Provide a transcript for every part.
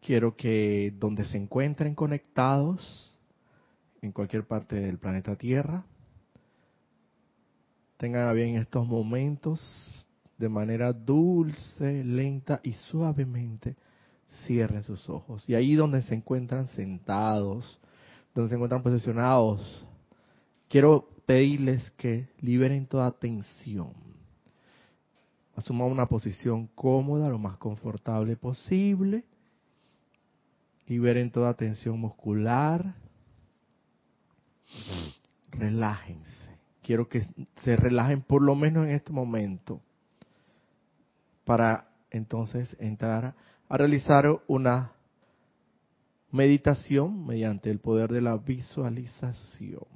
quiero que donde se encuentren conectados, en cualquier parte del planeta Tierra, tengan bien estos momentos de manera dulce, lenta y suavemente cierren sus ojos. Y ahí donde se encuentran sentados, donde se encuentran posicionados, quiero pedirles que liberen toda tensión. Asuman una posición cómoda, lo más confortable posible. Liberen toda tensión muscular. Relájense. Quiero que se relajen por lo menos en este momento para entonces entrar a realizar una meditación mediante el poder de la visualización.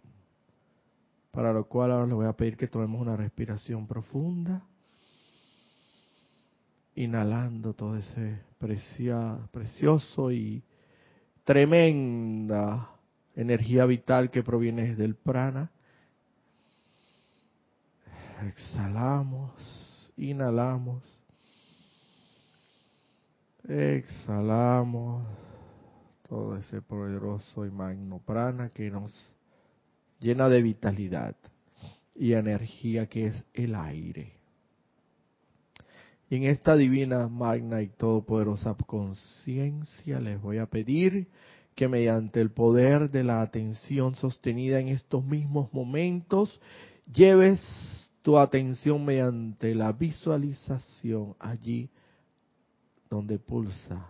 Para lo cual ahora les voy a pedir que tomemos una respiración profunda, inhalando todo ese precioso y tremenda energía vital que proviene del prana. Exhalamos, inhalamos, exhalamos todo ese poderoso y magno prana que nos llena de vitalidad y energía que es el aire. En esta divina, magna y todopoderosa conciencia les voy a pedir que mediante el poder de la atención sostenida en estos mismos momentos, lleves tu atención mediante la visualización allí donde pulsa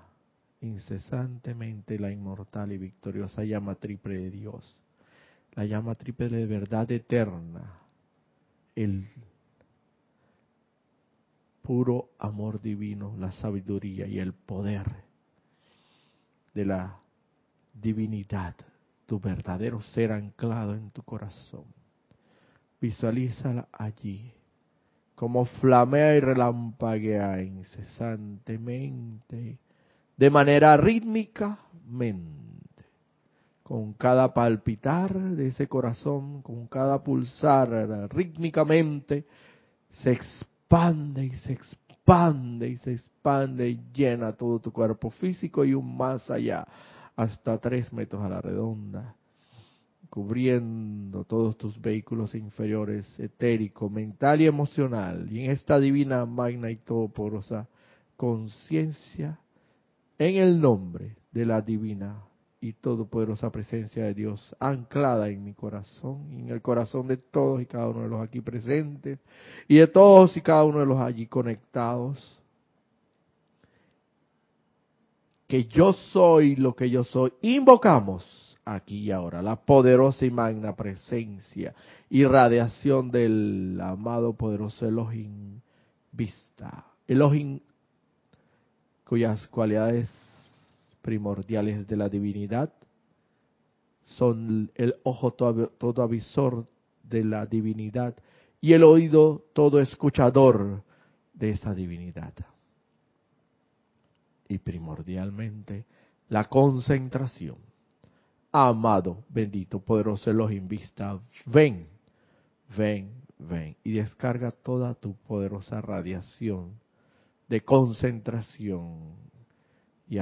incesantemente la inmortal y victoriosa llama triple de Dios, la llama triple de verdad eterna, el puro amor divino, la sabiduría y el poder de la divinidad, tu verdadero ser anclado en tu corazón. Visualízala allí, como flamea y relampaguea incesantemente, de manera rítmicamente, con cada palpitar de ese corazón, con cada pulsar rítmicamente, se expande y se expande y se expande y llena todo tu cuerpo físico y un más allá hasta tres metros a la redonda, cubriendo todos tus vehículos inferiores, etérico, mental y emocional, y en esta divina, magna y todoporosa conciencia, en el nombre de la divina y todopoderosa presencia de Dios anclada en mi corazón y en el corazón de todos y cada uno de los aquí presentes y de todos y cada uno de los allí conectados que yo soy lo que yo soy, invocamos aquí y ahora la poderosa y magna presencia y radiación del amado poderoso Elohim Vista. Elohim cuyas cualidades primordiales de la divinidad son el ojo todo, todo avisor de la divinidad y el oído todo escuchador de esa divinidad y primordialmente la concentración. Amado, bendito, poderoso Elohim Vista, ven, ven, ven y descarga toda tu poderosa radiación de concentración y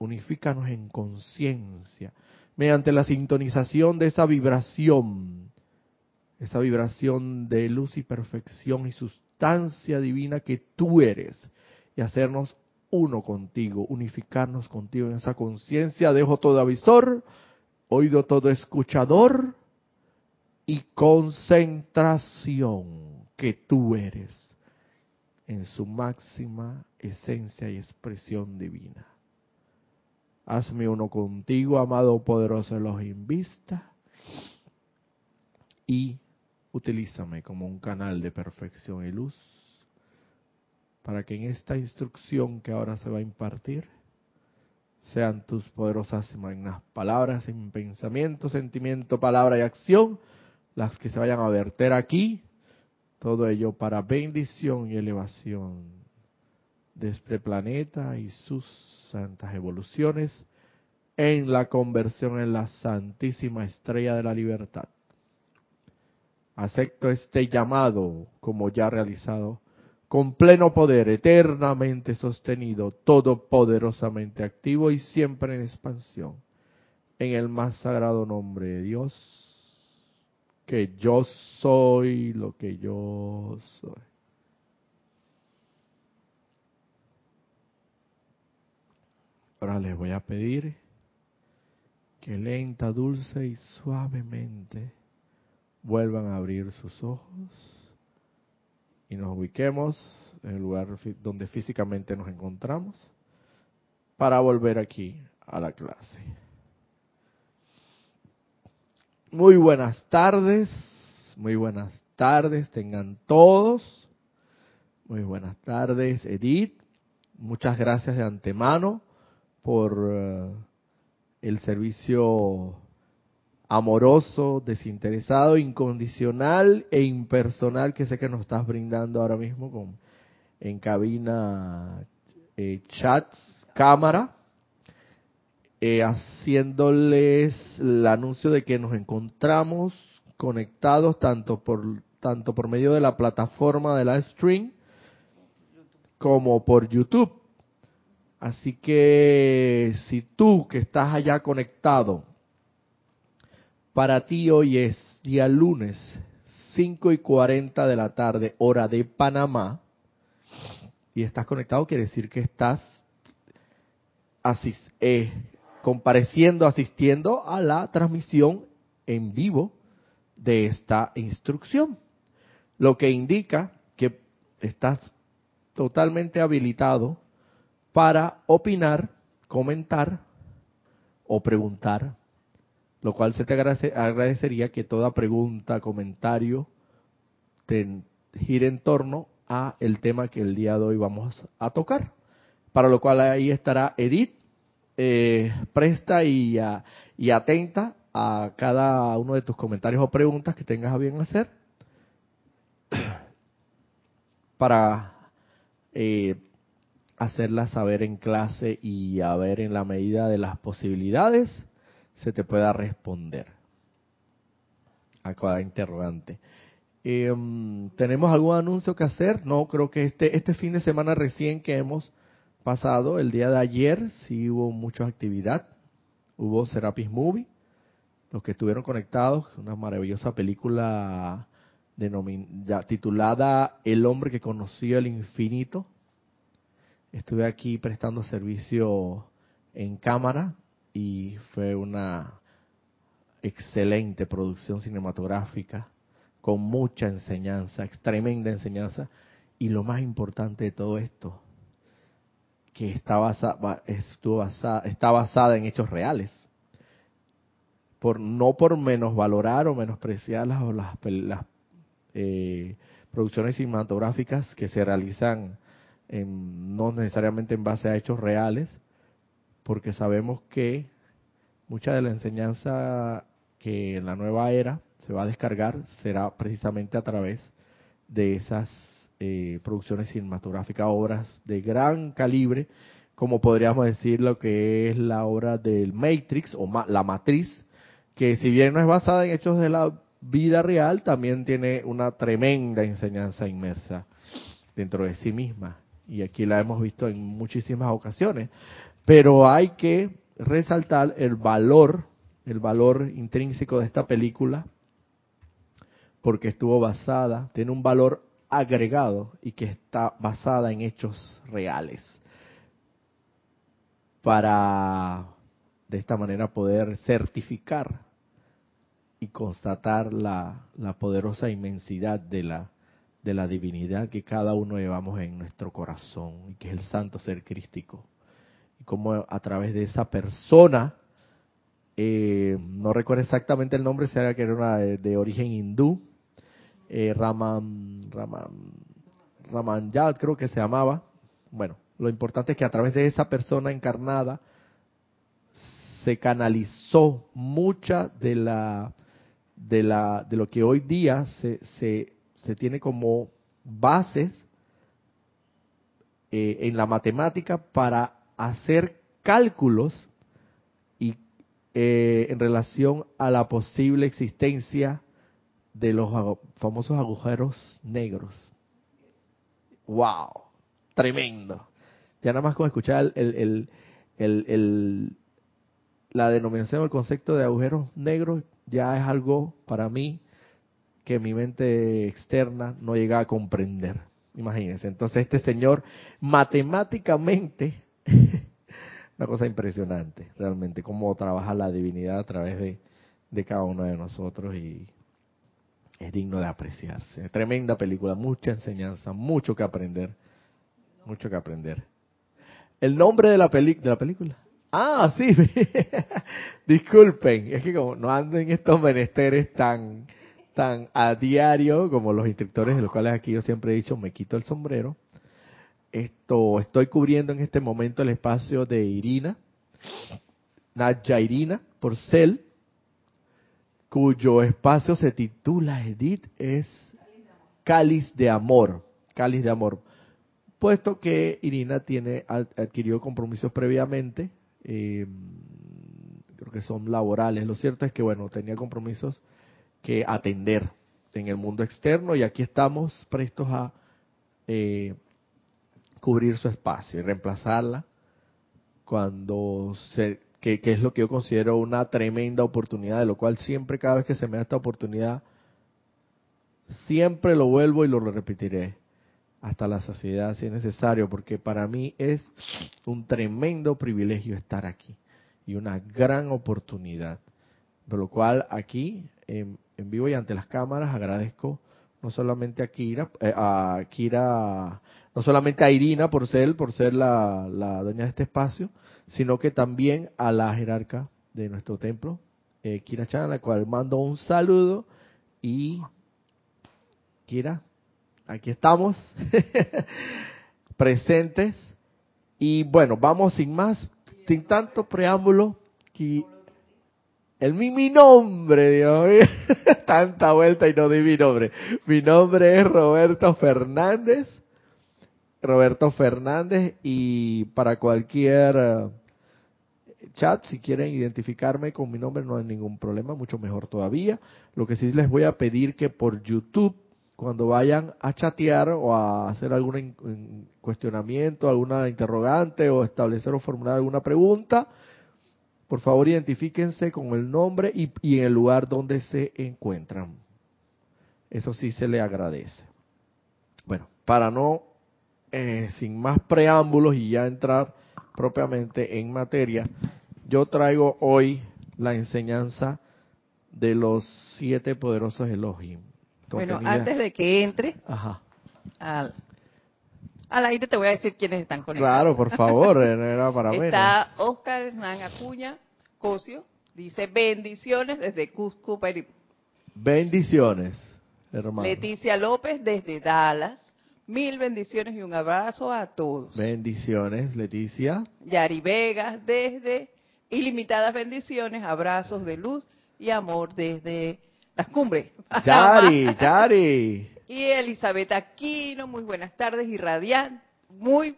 unifícanos en conciencia mediante la sintonización de esa vibración, esa vibración de luz y perfección y sustancia divina que tú eres y hacernos uno contigo, unificarnos contigo en esa conciencia, dejo todo avisor, oído todo escuchador y concentración que tú eres en su máxima esencia y expresión divina. Hazme uno contigo, amado poderoso Elohim Vista, y utilízame como un canal de perfección y luz para que en esta instrucción que ahora se va a impartir sean tus poderosas y magnas palabras en pensamiento, sentimiento, palabra y acción las que se vayan a verter aquí, todo ello para bendición y elevación de este planeta y sus santas evoluciones en la conversión en la santísima estrella de la libertad. Acepto este llamado como ya realizado con pleno poder, eternamente sostenido, todopoderosamente activo y siempre en expansión, en el más sagrado nombre de Dios, que yo soy lo que yo soy. Ahora les voy a pedir que lenta, dulce y suavemente vuelvan a abrir sus ojos y nos ubiquemos en el lugar donde físicamente nos encontramos para volver aquí a la clase. Muy buenas tardes, muy buenas tardes, tengan todos. Muy buenas tardes, Edith. Muchas gracias de antemano por eh, el servicio amoroso, desinteresado, incondicional e impersonal que sé que nos estás brindando ahora mismo con en cabina, eh, chats, cámara, eh, haciéndoles el anuncio de que nos encontramos conectados tanto por tanto por medio de la plataforma de la stream como por YouTube. Así que si tú que estás allá conectado para ti hoy es día lunes, 5 y 40 de la tarde, hora de Panamá, y estás conectado, quiere decir que estás eh, compareciendo, asistiendo a la transmisión en vivo de esta instrucción, lo que indica que estás totalmente habilitado para opinar, comentar o preguntar lo cual se te agradecería que toda pregunta, comentario, te gire en torno a el tema que el día de hoy vamos a tocar. Para lo cual ahí estará Edith, eh, presta y, y atenta a cada uno de tus comentarios o preguntas que tengas a bien hacer para eh, hacerlas saber en clase y a ver en la medida de las posibilidades se te pueda responder a cada interrogante. Em, ¿Tenemos algún anuncio que hacer? No, creo que este, este fin de semana recién que hemos pasado, el día de ayer, sí hubo mucha actividad. Hubo Serapis Movie, los que estuvieron conectados, una maravillosa película titulada El hombre que conoció el infinito. Estuve aquí prestando servicio en cámara y fue una excelente producción cinematográfica con mucha enseñanza, tremenda enseñanza y lo más importante de todo esto que está basada, está basada en hechos reales. Por, no por menos valorar o menospreciar las, las, eh, producciones cinematográficas que se realizan no necesariamente en base a hechos reales, porque sabemos que mucha de la enseñanza que en la nueva era se va a descargar será precisamente a través de esas eh, producciones cinematográficas, obras de gran calibre, como podríamos decir lo que es la obra del Matrix o la Matriz, que si bien no es basada en hechos de la vida real, también tiene una tremenda enseñanza inmersa dentro de sí misma. Y aquí la hemos visto en muchísimas ocasiones. Pero hay que resaltar el valor, el valor intrínseco de esta película, porque estuvo basada, tiene un valor agregado y que está basada en hechos reales. Para de esta manera poder certificar y constatar la, la poderosa inmensidad de la, de la divinidad que cada uno llevamos en nuestro corazón y que es el santo ser crístico y cómo a través de esa persona, eh, no recuerdo exactamente el nombre, será que era una de, origen hindú, eh, Raman, Raman, Raman creo que se llamaba. Bueno, lo importante es que a través de esa persona encarnada se canalizó mucha de la de la de lo que hoy día se, se tiene como bases eh, en la matemática para hacer cálculos y eh, en relación a la posible existencia de los famosos agujeros negros wow, tremendo. Ya nada más con escuchar el, el, el, la denominación, el concepto de agujeros negros, ya es algo para mí que mi mente externa no llega a comprender. Imagínense. Entonces este señor matemáticamente, una cosa impresionante, realmente, cómo trabaja la divinidad a través de, de cada uno de nosotros y es digno de apreciarse. Tremenda película, mucha enseñanza, mucho que aprender, mucho que aprender. El nombre de la, de la película. Ah, sí. Disculpen, es que como no ando en estos menesteres tan tan a diario como los instructores de los cuales aquí yo siempre he dicho me quito el sombrero. Esto estoy cubriendo en este momento el espacio de Irina, Nadja Irina Porcel, cuyo espacio se titula Edith es Cáliz de Amor, Cáliz de Amor. Puesto que Irina tiene adquirió compromisos previamente, eh, creo que son laborales. Lo cierto es que bueno tenía compromisos que atender en el mundo externo y aquí estamos prestos a eh, cubrir su espacio y reemplazarla cuando se que, es lo que yo considero una tremenda oportunidad, de lo cual siempre cada vez que se me da esta oportunidad, siempre lo vuelvo y lo repetiré hasta la saciedad si es necesario, porque para mí es un tremendo privilegio estar aquí y una gran oportunidad. Por lo cual aquí en, vivo y ante las cámaras agradezco no solamente a Kira, eh, a Kira, no solamente a Irina por ser, por ser la, dueña de este espacio, sino que también a la jerarca de nuestro templo, eh, Kira Chan, a la cual mando un saludo. Y Kira, aquí estamos, presentes. Y bueno, vamos sin más, sin tanto preámbulo, que el mi, nombre, Dios. Tanta vuelta y no di mi nombre. Mi nombre es Roberto Fernández. Roberto Fernández y para cualquier eh, chat, si quieren identificarme con mi nombre no hay ningún problema, mucho mejor todavía. Lo que sí les voy a pedir que por YouTube, cuando vayan a chatear o a hacer algún cuestionamiento, alguna interrogante o establecer o formular alguna pregunta, por favor, identifíquense con el nombre y, en el lugar donde se encuentran. Eso sí se le agradece. Bueno, para no, eh, sin más preámbulos y ya entrar propiamente en materia, yo traigo hoy la enseñanza de los siete poderosos Elohim. Bueno, antes de que entre Al, al aire te voy a decir quiénes están conectados. Claro, por favor, era para ver. Está Oscar Hernán Acuña Cosio, dice bendiciones desde Cusco, Perú. Bendiciones, hermano. Leticia López desde Dallas. Mil bendiciones y un abrazo a todos. Bendiciones, Leticia. Yari Vegas desde Ilimitadas bendiciones, abrazos de luz y amor desde las cumbres. Yari, Yari. Y Elizabeth Aquino, muy buenas tardes y radiantes, muy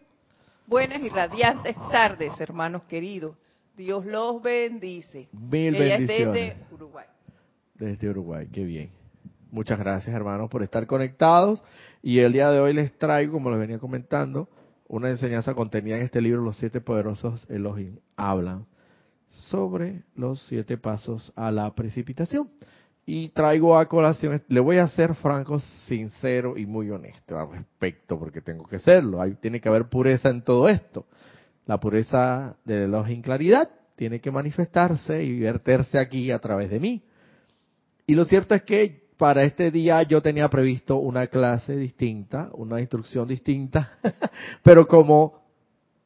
buenas y radiantes tardes, hermanos queridos. Dios los bendice. Mil bendiciones. desde Uruguay. Desde Uruguay, qué bien. Muchas gracias, hermanos, por estar conectados. Y el día de hoy les traigo, como les venía comentando, una enseñanza contenida en este libro, Los siete poderosos Elohim hablan sobre los siete pasos a la precipitación y traigo a colación, le voy a ser franco, sincero y muy honesto al respecto, porque tengo que serlo. Hay, tiene que haber pureza en todo esto. La pureza de la claridad tiene que manifestarse y verterse aquí a través de mí. Y lo cierto es que para este día yo tenía previsto una clase distinta, una instrucción distinta, pero como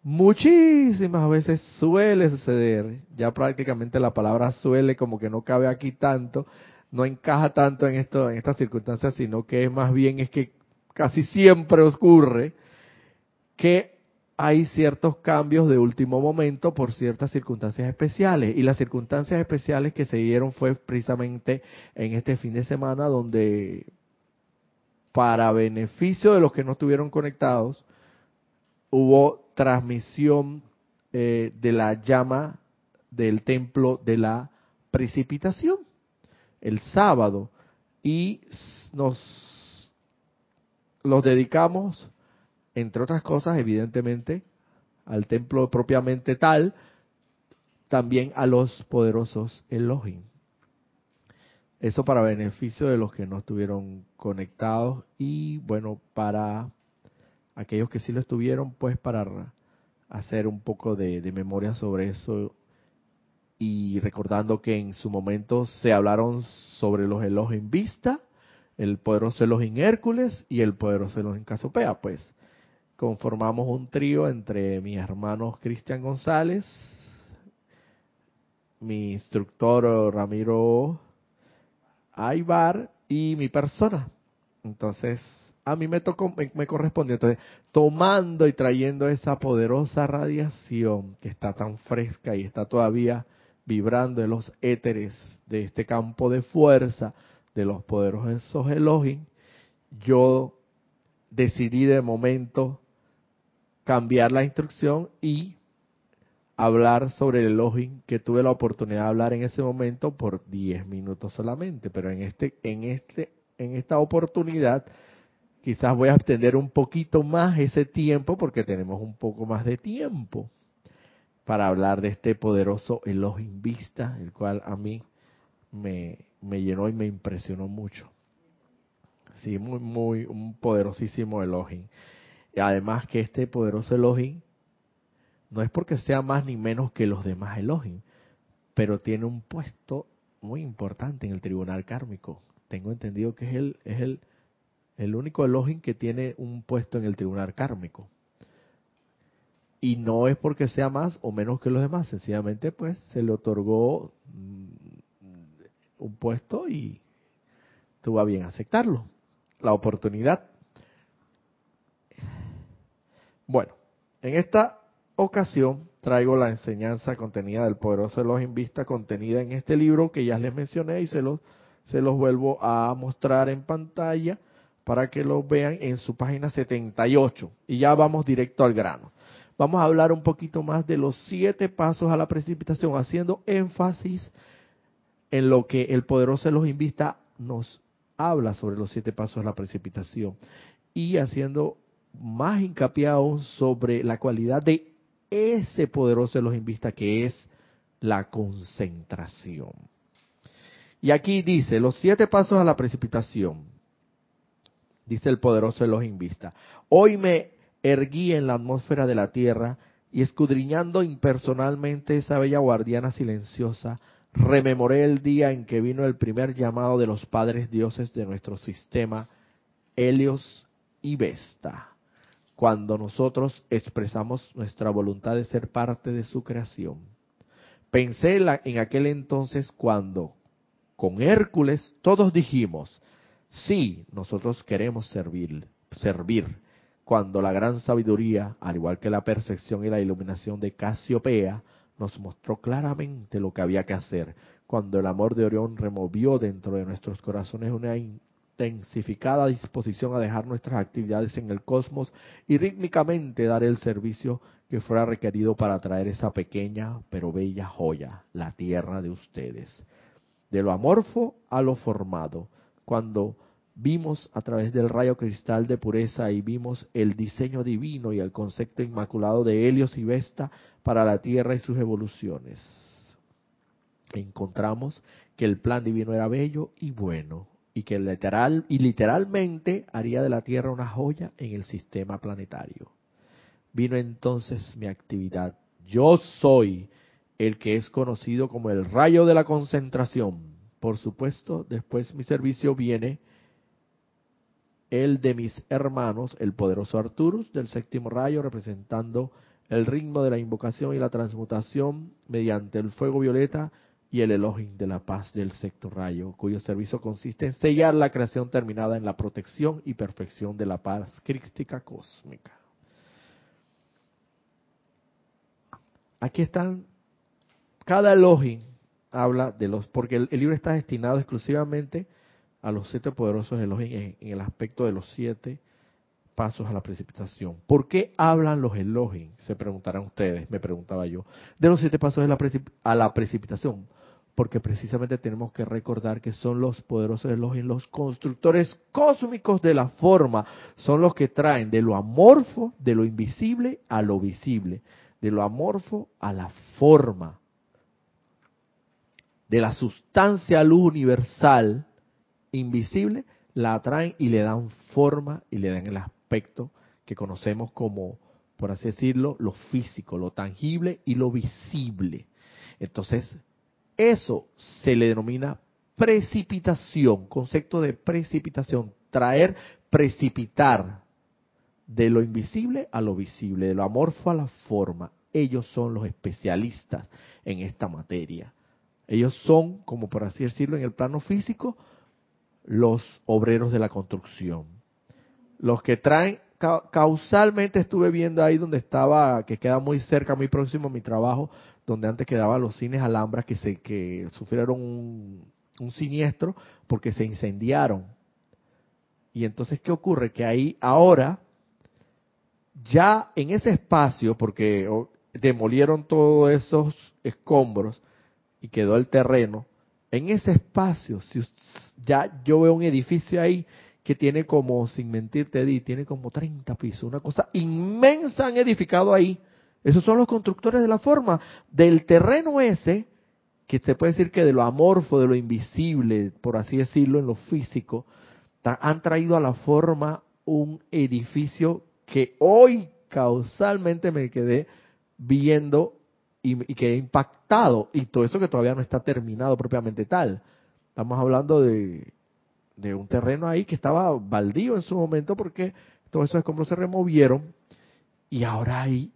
muchísimas veces suele suceder, ya prácticamente la palabra suele como que no cabe aquí tanto, no encaja tanto en esto, en estas circunstancias, sino que es más bien es que casi siempre ocurre que hay ciertos cambios de último momento por ciertas circunstancias especiales. Y las circunstancias especiales que se dieron fue precisamente en este fin de semana donde, para beneficio de los que no estuvieron conectados, hubo transmisión eh, de la llama del templo de la precipitación el sábado y nos los dedicamos entre otras cosas, evidentemente, al templo propiamente tal, también a los poderosos Elohim. Eso para beneficio de los que no estuvieron conectados y bueno, para aquellos que sí lo estuvieron, pues para hacer un poco de, memoria sobre eso y recordando que en su momento se hablaron sobre los Elohim Vista, el poderoso Elohim Hércules y el poderoso Elohim Casopea, pues conformamos un trío entre mis hermanos Cristian González, mi instructor Ramiro Aybar y mi persona. Entonces, a mí me tocó, me, correspondió. Entonces, tomando y trayendo esa poderosa radiación que está tan fresca y está todavía vibrando en los éteres de este campo de fuerza de los poderosos Elohim, yo decidí de momento cambiar la instrucción y hablar sobre el Elohim que tuve la oportunidad de hablar en ese momento por 10 minutos solamente, pero en este en este en esta oportunidad quizás voy a extender un poquito más ese tiempo porque tenemos un poco más de tiempo para hablar de este poderoso Elohim Vista, el cual a mí me, me llenó y me impresionó mucho. Sí, muy, muy, un poderosísimo Elohim. Y además que este poderoso Elohim no es porque sea más ni menos que los demás Elohim, pero tiene un puesto muy importante en el tribunal kármico. Tengo entendido que es el, es el, el único Elohim que tiene un puesto en el tribunal kármico. Y no es porque sea más o menos que los demás, sencillamente pues se le otorgó mm, un puesto y tuvo a bien aceptarlo, la oportunidad. Bueno, en esta ocasión traigo la enseñanza contenida del poderoso Elohim Vista contenida en este libro que ya les mencioné y se los, se los vuelvo a mostrar en pantalla para que lo vean en su página 78. Y ya vamos directo al grano. Vamos a hablar un poquito más de los siete pasos a la precipitación, haciendo énfasis en lo que el poderoso Elohim Vista nos habla sobre los siete pasos a la precipitación y haciendo más hincapié aún sobre la cualidad de ese poderoso los invista que es la concentración. Y aquí dice, los siete pasos a la precipitación, dice el poderoso los invista. Hoy me erguí en la atmósfera de la tierra y escudriñando impersonalmente esa bella guardiana silenciosa, rememoré el día en que vino el primer llamado de los padres dioses de nuestro sistema, Helios y Vesta cuando nosotros expresamos nuestra voluntad de ser parte de su creación. Pensé en aquel entonces cuando, con Hércules, todos dijimos, sí, nosotros queremos servir, servir, cuando la gran sabiduría, al igual que la percepción y la iluminación de Casiopea, nos mostró claramente lo que había que hacer, cuando el amor de Orión removió dentro de nuestros corazones una intensificada disposición a dejar nuestras actividades en el cosmos y rítmicamente dar el servicio que fuera requerido para traer esa pequeña pero bella joya, la tierra de ustedes. De lo amorfo a lo formado, cuando vimos a través del rayo cristal de pureza y vimos el diseño divino y el concepto inmaculado de Helios y Vesta para la Tierra y sus evoluciones. Encontramos que el plan divino era bello y bueno, y que literal y literalmente haría de la Tierra una joya en el sistema planetario. Vino entonces mi actividad. Yo soy el que es conocido como el rayo de la concentración. Por supuesto, después mi servicio viene el de mis hermanos, el poderoso Arturus del séptimo rayo, representando el ritmo de la invocación y la transmutación mediante el fuego violeta y el Elohim de la paz del sexto rayo, cuyo servicio consiste en sellar la creación terminada en la protección y perfección de la paz crística cósmica. Aquí están, cada Elohim habla de los, porque el, libro está destinado exclusivamente a los siete poderosos Elohim en, el aspecto de los siete pasos a la precipitación. ¿Por qué hablan los Elohim? Se preguntarán ustedes, me preguntaba yo, de los siete pasos a la precipitación. Porque precisamente tenemos que recordar que son los poderosos Elohim, los constructores cósmicos de la forma, son los que traen de lo amorfo, de lo invisible a lo visible, de lo amorfo a la forma, de la sustancia luz universal invisible, la traen y le dan forma y le dan el aspecto que conocemos como, por así decirlo, lo físico, lo tangible y lo visible. Entonces, eso se le denomina precipitación, concepto de precipitación, traer, precipitar de lo invisible a lo visible, de lo amorfo a la forma. Ellos son los especialistas en esta materia. Ellos son, como por así decirlo, en el plano físico, los obreros de la construcción. Los que traen, causalmente estuve viendo ahí donde estaba, que queda muy cerca, muy próximo a mi trabajo, donde antes quedaban los cines Alhambra que se que sufrieron un, un siniestro porque se incendiaron. Y entonces, ¿qué ocurre? Que ahí ahora, ya en ese espacio, porque demolieron todos esos escombros y quedó el terreno, en ese espacio, si ya yo veo un edificio ahí que tiene como, sin mentirte, Di, tiene como 30 pisos, una cosa inmensa han edificado ahí. Esos son los constructores de la forma. Del terreno ese, que se puede decir que de lo amorfo, de lo invisible, por así decirlo, en lo físico, han traído a la forma un edificio que hoy causalmente me quedé viendo y, y quedé impactado. Y todo eso que todavía no está terminado propiamente tal. Estamos hablando de, de un terreno ahí que estaba baldío en su momento porque todos esos escombros se removieron y ahora hay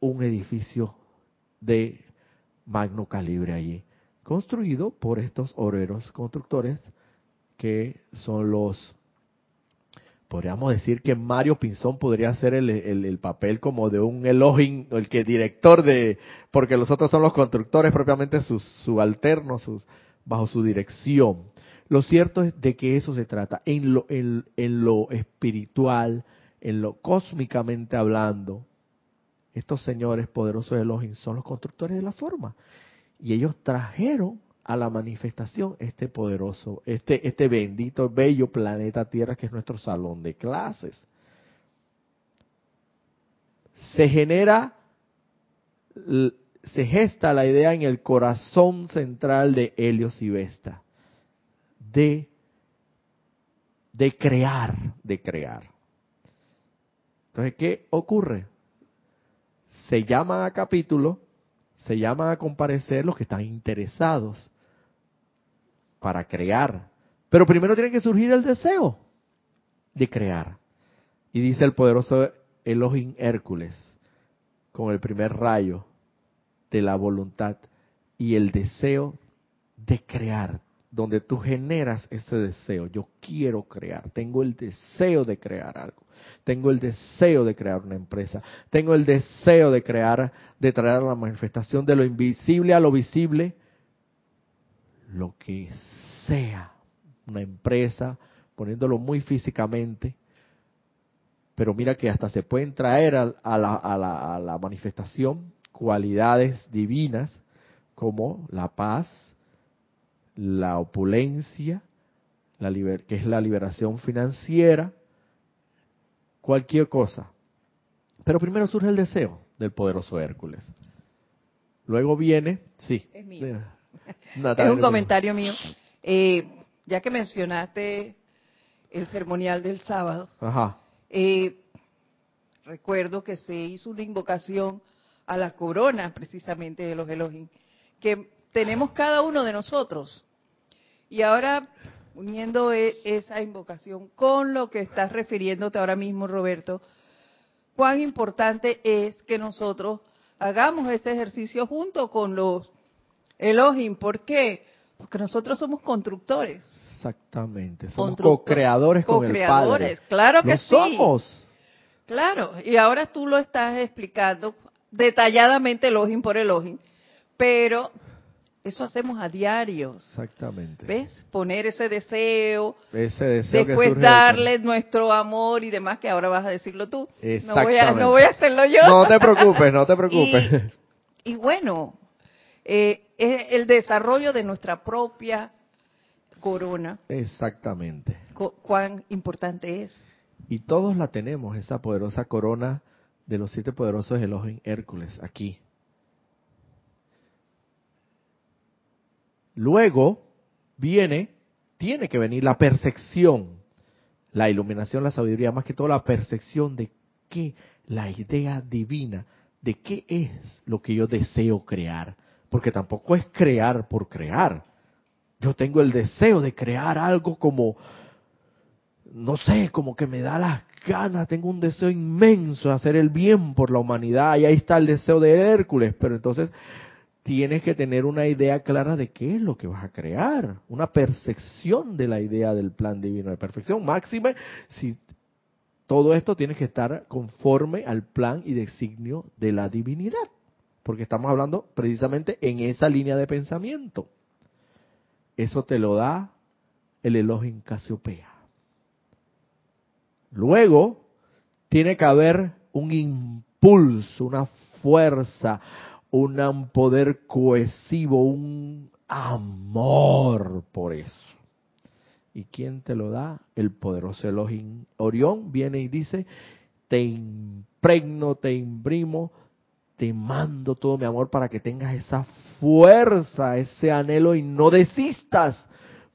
un edificio de magno calibre allí, construido por estos obreros constructores que son los, podríamos decir que Mario Pinzón podría ser el, el, papel como de un Elohim, el que director de, porque los otros son los constructores propiamente sus subalternos, sus, bajo su dirección. Lo cierto es de que eso se trata, en lo, en, en lo espiritual, en lo cósmicamente hablando, estos señores poderosos de Elohim son los constructores de la forma. Y ellos trajeron a la manifestación este poderoso, este, este bendito, bello planeta Tierra que es nuestro salón de clases. Se genera, se gesta la idea en el corazón central de Helios y Vesta, de, de crear, de crear. Entonces, ¿qué ocurre? se llaman a capítulo, se llaman a comparecer los que están interesados para crear. Pero primero tiene que surgir el deseo de crear. Y dice el poderoso Elohim Hércules, con el primer rayo de la voluntad y el deseo de crear, donde tú generas ese deseo. Yo quiero crear, tengo el deseo de crear algo. Tengo el deseo de crear una empresa. Tengo el deseo de crear, de traer la manifestación de lo invisible a lo visible. Lo que sea. Una empresa, poniéndolo muy físicamente. Pero mira que hasta se pueden traer a, la, a la manifestación cualidades divinas como la paz, la opulencia, la que es la liberación financiera, cualquier cosa. Pero primero surge el deseo del poderoso Hércules. Luego viene, sí. Es mío. Es un comentario mío. Eh, ya que mencionaste el ceremonial del sábado, eh, recuerdo que se hizo una invocación a la corona precisamente de los Elohim, que tenemos cada uno de nosotros. Y ahora uniendo e, esa invocación con lo que estás refiriéndote ahora mismo, Roberto, cuán importante es que nosotros hagamos este ejercicio junto con los Elohim. ¿Por qué? Porque nosotros somos constructores. Exactamente, somos co-creadores con el Padre. Claro que sí. somos. Claro, y ahora tú lo estás explicando detalladamente Elohim por Elohim, pero eso hacemos a diario. Exactamente. ¿Ves? Poner ese deseo. Ese deseo después darle nuestro amor y demás, que ahora vas a decirlo tú. No voy a, no voy a hacerlo yo. No te preocupes, no te preocupes. Y, bueno, eh, es el desarrollo de nuestra propia corona. Exactamente. cuán importante es. Y todos la tenemos, esa poderosa corona de los siete poderosos Elohim Hércules, aquí. Luego viene, tiene que venir la percepción, la iluminación, la sabiduría, más que todo la percepción de qué, la idea divina, de qué es lo que yo deseo crear. Porque tampoco es crear por crear. Yo tengo el deseo de crear algo como, no sé, como que me da las ganas, tengo un deseo inmenso de hacer el bien por la humanidad. Y ahí está el deseo de Hércules. Pero entonces tienes que tener una idea clara de qué es lo que vas a crear, una percepción de la idea del plan divino de perfección máxima. Si todo esto tiene que estar conforme al plan y designio de la divinidad, porque estamos hablando precisamente en esa línea de pensamiento. Eso te lo da el Elohim Casiopea. Luego, tiene que haber un impulso, una fuerza, un poder cohesivo, un amor por eso. ¿Y quién te lo da? El poderoso Elohim Orión viene y dice, te impregno, te imprimo, te mando todo mi amor para que tengas esa fuerza, ese anhelo y no desistas.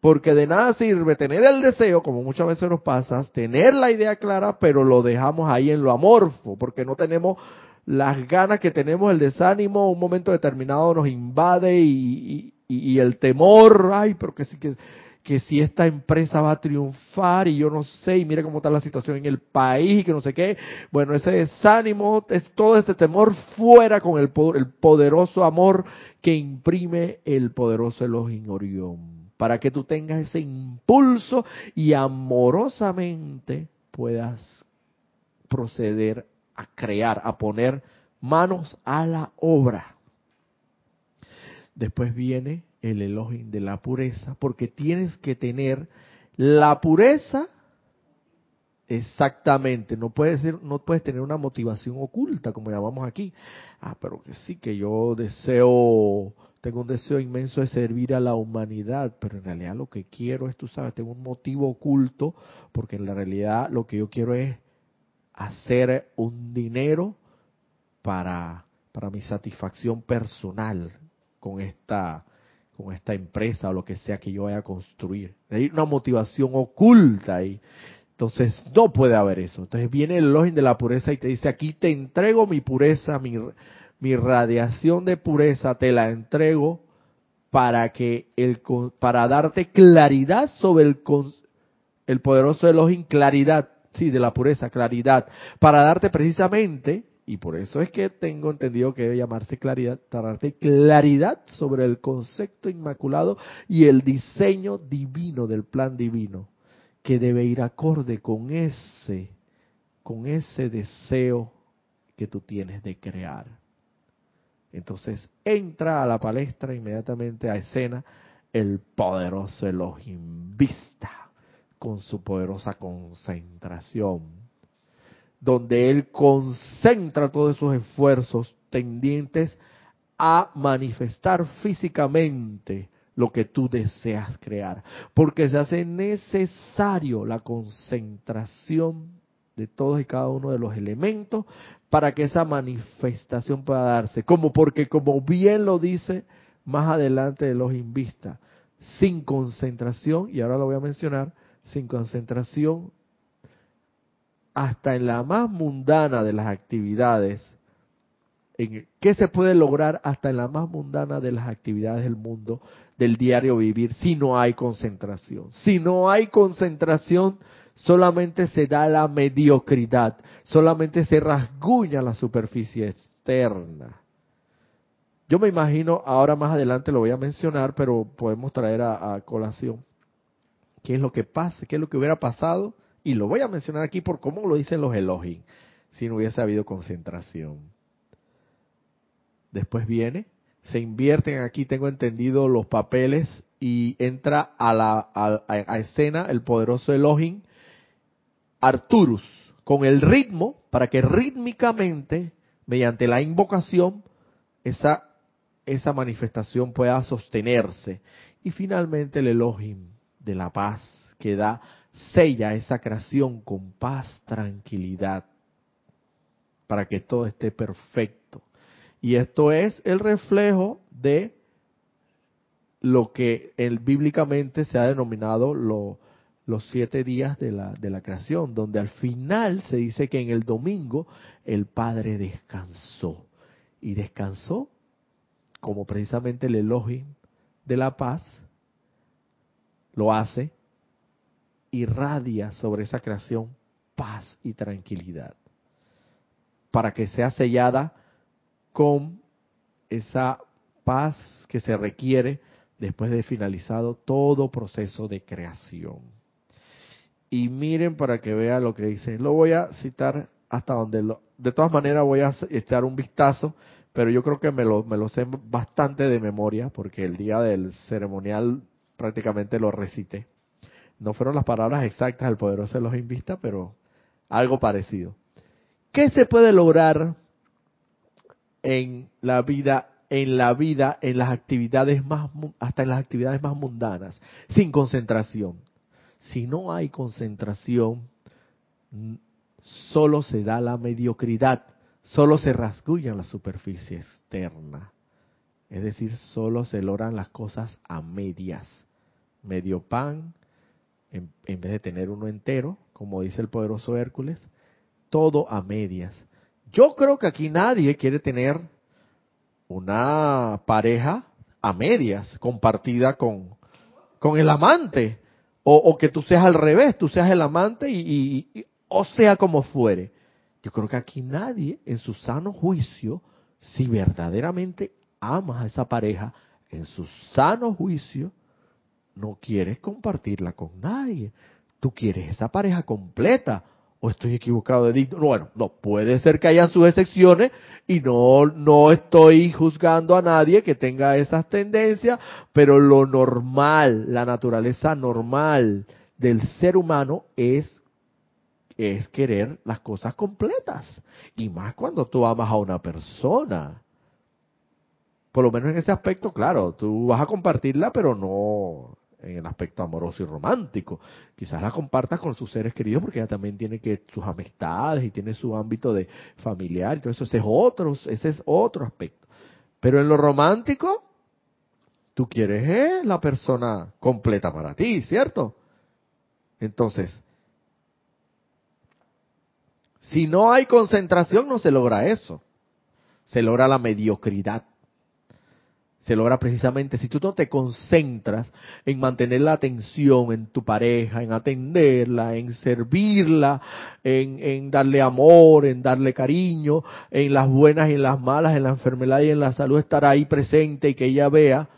Porque de nada sirve tener el deseo, como muchas veces nos pasa, tener la idea clara, pero lo dejamos ahí en lo amorfo, porque no tenemos las ganas que tenemos, el desánimo, un momento determinado nos invade y, y, el temor, ay, pero que sí que que si esta empresa va a triunfar y yo no sé, y mire cómo está la situación en el país y que no sé qué, bueno, ese desánimo, es todo este temor fuera con el, el poderoso amor que imprime el poderoso Elohim Orión, para que tú tengas ese impulso y amorosamente puedas proceder a crear, a poner manos a la obra. Después viene el Elohim de la pureza, porque tienes que tener la pureza exactamente, no puedes ser, no puedes tener una motivación oculta como llamamos aquí. Ah, pero que sí que yo deseo tengo un deseo inmenso de servir a la humanidad, pero en realidad lo que quiero es, tú sabes, tengo un motivo oculto, porque en la realidad lo que yo quiero es hacer un dinero para, para mi satisfacción personal con esta con esta empresa o lo que sea que yo vaya a construir. Hay una motivación oculta ahí. Entonces no puede haber eso. Entonces viene el login de la pureza y te dice, aquí te entrego mi pureza, mi, mi radiación de pureza, te la entrego para que el para darte claridad sobre el el poderoso Elohim, claridad, sí, de la pureza, claridad, para darte precisamente y por eso es que tengo entendido que debe llamarse claridad, darte claridad sobre el concepto inmaculado y el diseño divino del plan divino, que debe ir acorde con ese, con ese deseo que tú tienes de crear. Entonces entra a la palestra inmediatamente a escena el poderoso Elohim Vista con su poderosa concentración donde Él concentra todos esos esfuerzos tendientes a manifestar físicamente lo que tú deseas crear, porque se hace necesario la concentración de todos y cada uno de los elementos para que esa manifestación pueda darse, como porque como bien lo dice más adelante de los Invista, sin concentración, y ahora lo voy a mencionar, sin concentración hasta en la más mundana de las actividades, en qué se puede lograr hasta en la más mundana de las actividades del mundo, del diario vivir, si no hay concentración. Si no hay concentración, solamente se da la mediocridad, solamente se rasguña la superficie externa. Yo me imagino, ahora más adelante lo voy a mencionar, pero podemos traer a, a colación qué es lo que pasa, qué es lo que hubiera pasado y lo voy a mencionar aquí por cómo lo dicen los elogios, si no hubiese habido concentración. Después viene, se invierten aquí, tengo entendido, los papeles y entra a la a, escena el poderoso Elohim Arturus con el ritmo para que rítmicamente, mediante la invocación, esa esa manifestación pueda sostenerse. Y finalmente el Elohim de la paz que da, sella esa creación con paz, tranquilidad, para que todo esté perfecto. Y esto es el reflejo de lo que el, bíblicamente se ha denominado los siete días de la, de la creación, donde al final se dice que en el domingo el Padre descansó. Y descansó como precisamente el elogio de la paz lo hace, irradia sobre esa creación paz y tranquilidad, para que sea sellada con esa paz que se requiere después de finalizado todo proceso de creación. Y miren para que vean lo que dice. Lo voy a citar hasta donde lo... De todas maneras voy a echar un vistazo, pero yo creo que me lo, me lo sé bastante de memoria, porque el día del ceremonial prácticamente lo recité. No fueron las palabras exactas del poderoso los invista, pero algo parecido. ¿Qué se puede lograr en la vida, en la vida, en las actividades más, hasta en las actividades más mundanas, sin concentración. Si no hay concentración, solo se da la mediocridad, solo se rasguña la superficie externa. Es decir, solo se logran las cosas a medias. Medio pan, en, vez de tener uno entero, como dice el poderoso Hércules, todo a medias. Yo creo que aquí nadie quiere tener una pareja a medias, compartida con, con el amante. O, que tú seas al revés, tú seas el amante y, o sea como fuere. Yo creo que aquí nadie en su sano juicio, si verdaderamente amas a esa pareja, en su sano juicio, no quieres compartirla con nadie. Tú quieres esa pareja completa estoy equivocado de dicto. Bueno, no, puede ser que haya sus excepciones y no, no estoy juzgando a nadie que tenga esas tendencias, pero lo normal, la naturaleza normal del ser humano es, es querer las cosas completas. Y más cuando tú amas a una persona. Por lo menos en ese aspecto, claro, tú vas a compartirla, pero no, en el aspecto amoroso y romántico. Quizás la compartas con sus seres queridos porque ella también tiene que sus amistades y tiene su ámbito de familiar eso. Ese es otro, ese es otro aspecto. Pero en lo romántico, tú quieres eh, la persona completa para ti, ¿cierto? Entonces, si no hay concentración, no se logra eso. Se logra la mediocridad se logra precisamente si tú no te concentras en mantener la atención en tu pareja, en atenderla, en servirla, en, darle amor, en darle cariño, en las buenas y en las malas, en la enfermedad y en la salud, estar ahí presente y que ella vea,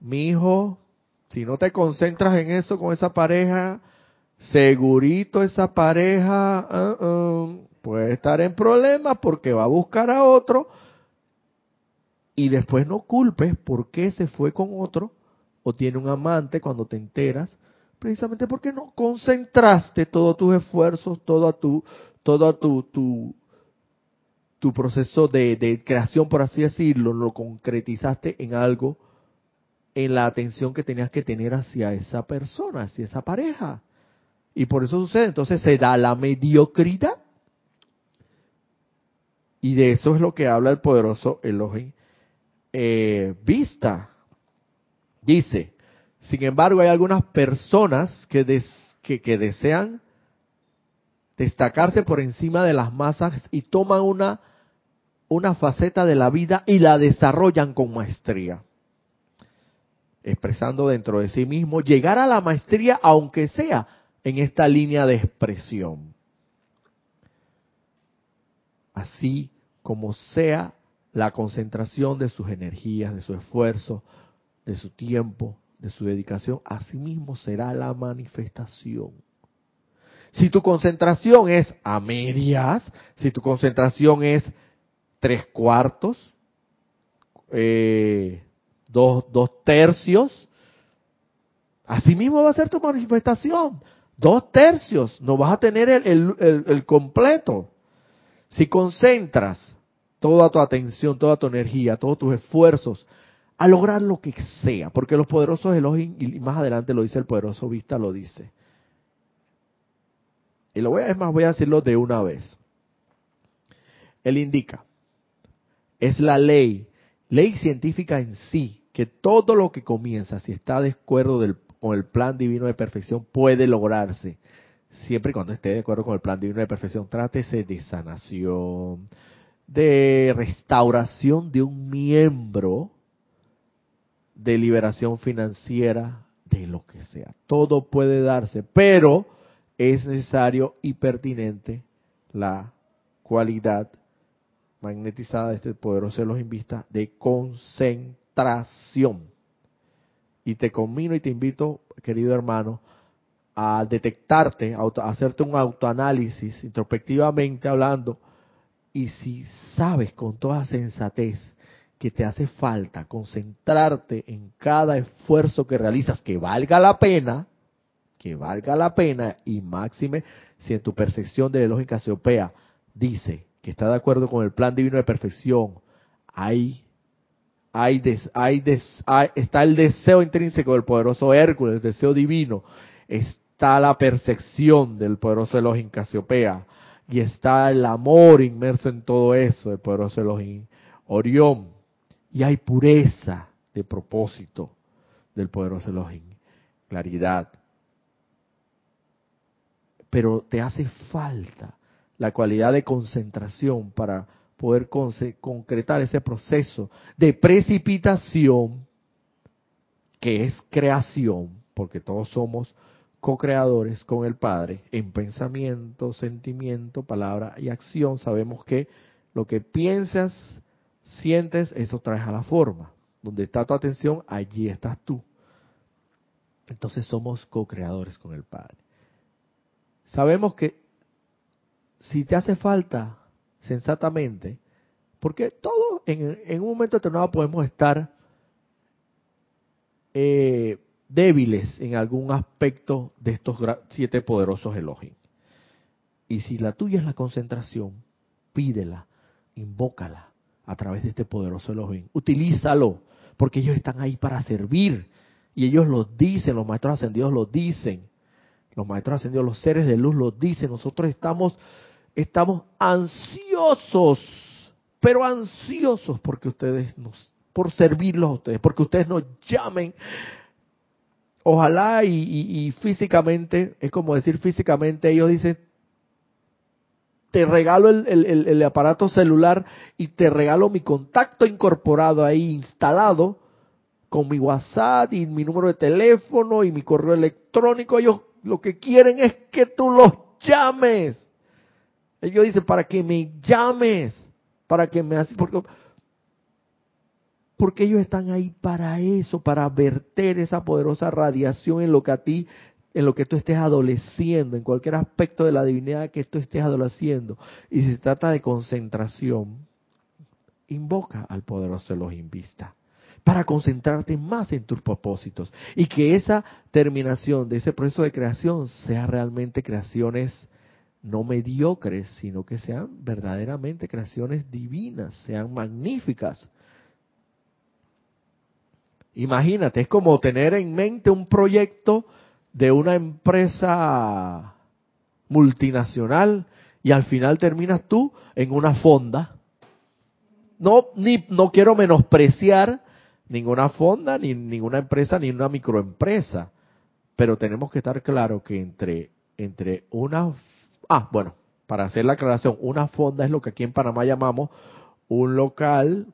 mi hijo, si no te concentras en eso con esa pareja, segurito esa pareja uh, uh, puede estar en problemas porque va a buscar a otro y después no culpes por qué se fue con otro o tiene un amante cuando te enteras, precisamente porque no concentraste todos tus esfuerzos, todo tu, todo tu, tu, tu proceso de, de creación, por así decirlo, lo concretizaste en algo, en la atención que tenías que tener hacia esa persona, hacia esa pareja. Y por eso sucede, entonces se da la mediocridad. Y de eso es lo que habla el poderoso Elohim eh, vista. Dice, sin embargo, hay algunas personas que, que, desean destacarse por encima de las masas y toman una, una faceta de la vida y la desarrollan con maestría. Expresando dentro de sí mismo, llegar a la maestría aunque sea en esta línea de expresión. Así como sea la concentración de sus energías, de su esfuerzo, de su tiempo, de su dedicación, asimismo será la manifestación. Si tu concentración es a medias, si tu concentración es tres cuartos, eh, dos, dos tercios, asimismo va a ser tu manifestación. Dos tercios, no vas a tener el, el completo. Si concentras toda tu atención, toda tu energía, todos tus esfuerzos a lograr lo que sea, porque los poderosos Elohim, y más adelante lo dice el poderoso Vista, lo dice. Y lo voy a, es más, voy a decirlo de una vez. Él indica, es la ley, ley científica en sí, que todo lo que comienza, si está de acuerdo con el plan divino de perfección, puede lograrse. Siempre y cuando esté de acuerdo con el plan divino de perfección, trátese de sanación, de restauración de un miembro, de liberación financiera, de lo que sea. Todo puede darse, pero es necesario y pertinente la cualidad magnetizada de este poderoso de los invistas de concentración. Y te combino y te invito, querido hermano, a detectarte, a hacerte un autoanálisis introspectivamente hablando, y si sabes con toda sensatez que te hace falta concentrarte en cada esfuerzo que realizas que valga la pena, que valga la pena y máxime si en tu percepción de la lógica Casiopea dice que está de acuerdo con el plan divino de perfección, hay, hay, hay, está el deseo intrínseco del poderoso Hércules, el deseo divino, está la percepción del poderoso Elohim Casiopea y está el amor inmerso en todo eso del poderoso Elohim. Orión. Y hay pureza de propósito del poderoso Elohim, claridad, pero te hace falta la cualidad de concentración para poder concretar ese proceso de precipitación que es creación, porque todos somos co-creadores con el Padre en pensamiento, sentimiento, palabra y acción. Sabemos que lo que piensas, sientes, eso traes a la forma. Donde está tu atención, allí estás tú. Entonces somos co-creadores con el Padre sabemos que si te hace falta sensatamente, porque todos en, un momento determinado podemos estar eh, débiles en algún aspecto de estos siete poderosos elogios. Y si la tuya es la concentración, pídela, invócala a través de este poderoso elogio. Utilízalo, porque ellos están ahí para servir. Y ellos lo dicen, los maestros ascendidos lo dicen. Los maestros ascendidos, los seres de luz lo dicen. Nosotros estamos, estamos ansiosos, pero ansiosos porque ustedes nos, por servirlos a ustedes, porque ustedes nos llamen. Ojalá y, físicamente, es como decir físicamente, ellos dicen, te regalo el, el, aparato celular y te regalo mi contacto incorporado ahí, instalado, con mi WhatsApp y mi número de teléfono y mi correo electrónico. Ellos lo que quieren es que tú los llames. Ellos dicen, para que me llames, para que me haces, porque ellos están ahí para eso, para verter esa poderosa radiación en lo que a ti, en lo que tú estés adoleciendo, en cualquier aspecto de la divinidad que tú estés adoleciendo. Y si se trata de concentración, invoca al poderoso los invista para concentrarte más en tus propósitos y que esa terminación de ese proceso de creación sea realmente creaciones no mediocres, sino que sean verdaderamente creaciones divinas, sean magníficas. Imagínate, es como tener en mente un proyecto de una empresa multinacional y al final terminas tú en una fonda. No, ni, no quiero menospreciar ninguna fonda, ni ninguna empresa, ni una microempresa. Pero tenemos que estar claro que entre, entre una... Ah, bueno, para hacer la aclaración, una fonda es lo que aquí en Panamá llamamos un local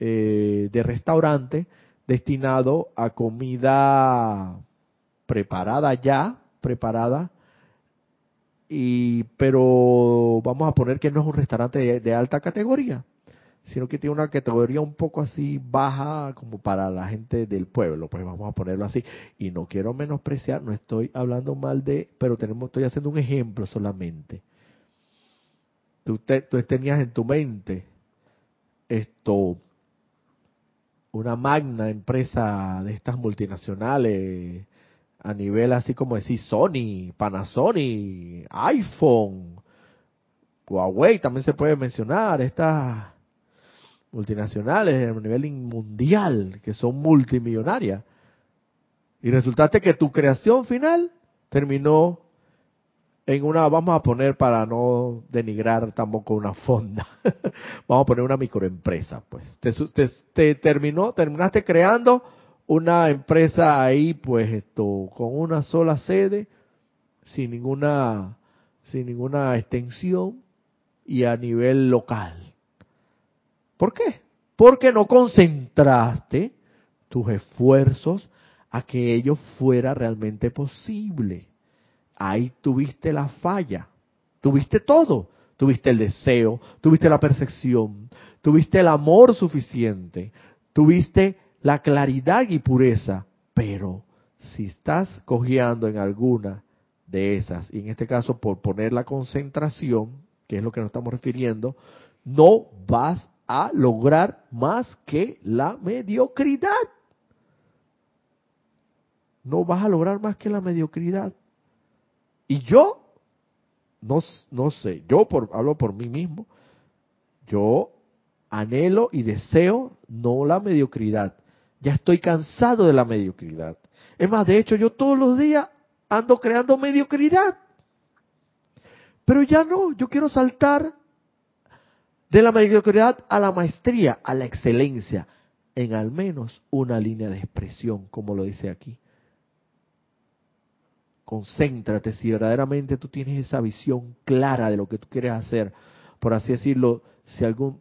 eh, de restaurante destinado a comida preparada ya, preparada, y pero vamos a poner que no es un restaurante de alta categoría, sino que tiene una categoría un poco así baja como para la gente del pueblo, pues vamos a ponerlo así. Y no quiero menospreciar, no estoy hablando mal de, pero tenemos, estoy haciendo un ejemplo solamente. Tú, tú tenías en tu mente esto, una magna empresa de estas multinacionales a nivel así como decir Sony, Panasonic, iPhone, Huawei también se puede mencionar, estas multinacionales a nivel mundial que son multimillonarias. Y resultaste que tu creación final terminó en una, vamos a poner para no denigrar tampoco una fonda, vamos a poner una microempresa, pues. Te, te, terminó, terminaste creando una empresa ahí, pues esto, con una sola sede, sin ninguna, sin ninguna extensión y a nivel local. ¿Por qué? Porque no concentraste tus esfuerzos a que ello fuera realmente posible ahí tuviste la falla. Tuviste todo. Tuviste el deseo, tuviste la percepción, tuviste el amor suficiente, tuviste la claridad y pureza. Pero si estás cojeando en alguna de esas, y en este caso por poner la concentración, que es lo que nos estamos refiriendo, no vas a lograr más que la mediocridad. No vas a lograr más que la mediocridad. Y yo, no, no sé, yo por, hablo por mí mismo, yo anhelo y deseo no la mediocridad. Ya estoy cansado de la mediocridad. Es más, de hecho, yo todos los días ando creando mediocridad. Pero ya no, yo quiero saltar de la mediocridad a la maestría, a la excelencia, en al menos una línea de expresión, como lo dice aquí. Concéntrate si verdaderamente tú tienes esa visión clara de lo que tú quieres hacer. Por así decirlo, si algún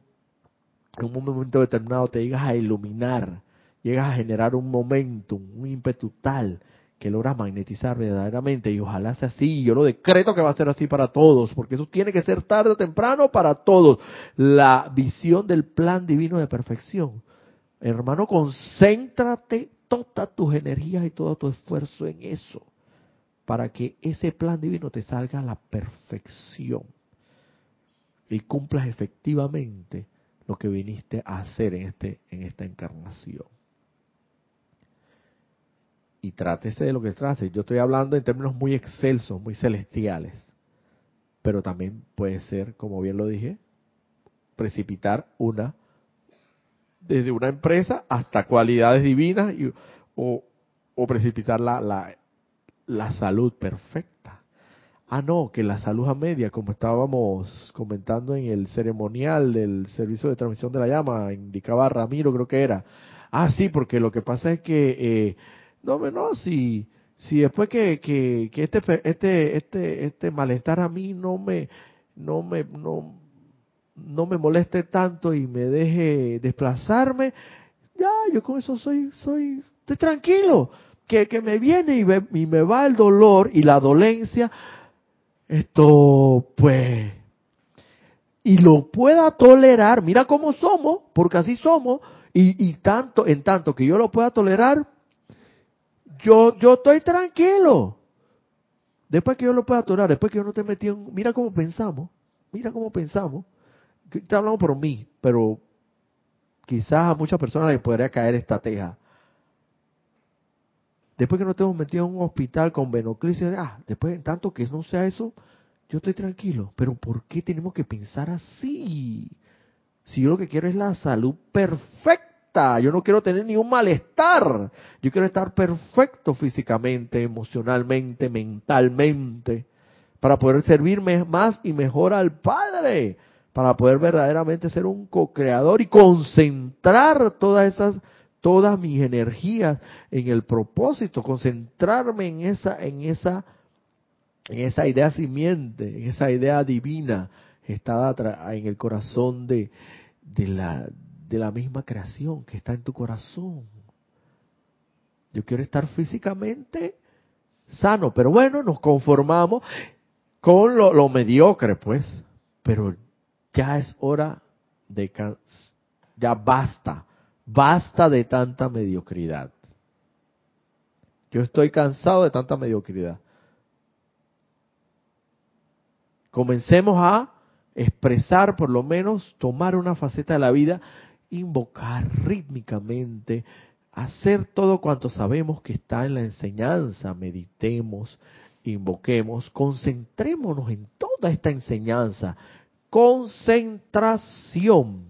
en un momento determinado te llegas a iluminar, llegas a generar un momentum, un ímpetu tal que logras magnetizar verdaderamente y ojalá sea así. Yo lo decreto que va a ser así para todos, porque eso tiene que ser tarde o temprano para todos. La visión del plan divino de perfección. Hermano, concéntrate todas tus energías y todo tu esfuerzo en eso para que ese plan divino te salga a la perfección y cumplas efectivamente lo que viniste a hacer en, este, en esta encarnación. Y trátese de lo que trate. Yo estoy hablando en términos muy excelsos, muy celestiales. Pero también puede ser, como bien lo dije, precipitar una, desde una empresa hasta cualidades divinas y, o, o precipitar la, la, la salud perfecta. Ah, no, que la salud a media, como estábamos comentando en el ceremonial del servicio de transmisión de la llama, indicaba Ramiro, creo que era. Ah, sí, porque lo que pasa es que, eh, no, no, si, si después que, que, que este, este, este, este malestar a mí no me, no me, no, no me moleste tanto y me deje desplazarme, ya, yo con eso soy, soy, estoy tranquilo que, me viene y me, va el dolor y la dolencia, esto pues, y lo pueda tolerar, mira cómo somos, porque así somos, y, y tanto, en tanto que yo lo pueda tolerar, yo, yo estoy tranquilo. Después que yo lo pueda tolerar, después que yo no te metí en, mira cómo pensamos, mira cómo pensamos, te hablando por mí, pero quizás a muchas personas les podría caer esta teja. Después que no estemos metidos en un hospital con venoclisis, ah, después en tanto que no sea eso, yo estoy tranquilo. Pero ¿por qué tenemos que pensar así? Si yo lo que quiero es la salud perfecta, yo no quiero tener ningún malestar. Yo quiero estar perfecto físicamente, emocionalmente, mentalmente, para poder servirme más y mejor al Padre, para poder verdaderamente ser un co-creador y concentrar todas esas todas mis energías en el propósito, concentrarme en esa, en esa, en esa idea simiente, en esa idea divina, está en el corazón de, de la, de la misma creación que está en tu corazón. Yo quiero estar físicamente sano, pero bueno, nos conformamos con lo, lo mediocre, pues. Pero ya es hora de ya basta Basta de tanta mediocridad. Yo estoy cansado de tanta mediocridad. Comencemos a expresar, por lo menos, tomar una faceta de la vida, invocar rítmicamente, hacer todo cuanto sabemos que está en la enseñanza, meditemos, invoquemos, concentrémonos en toda esta enseñanza. Concentración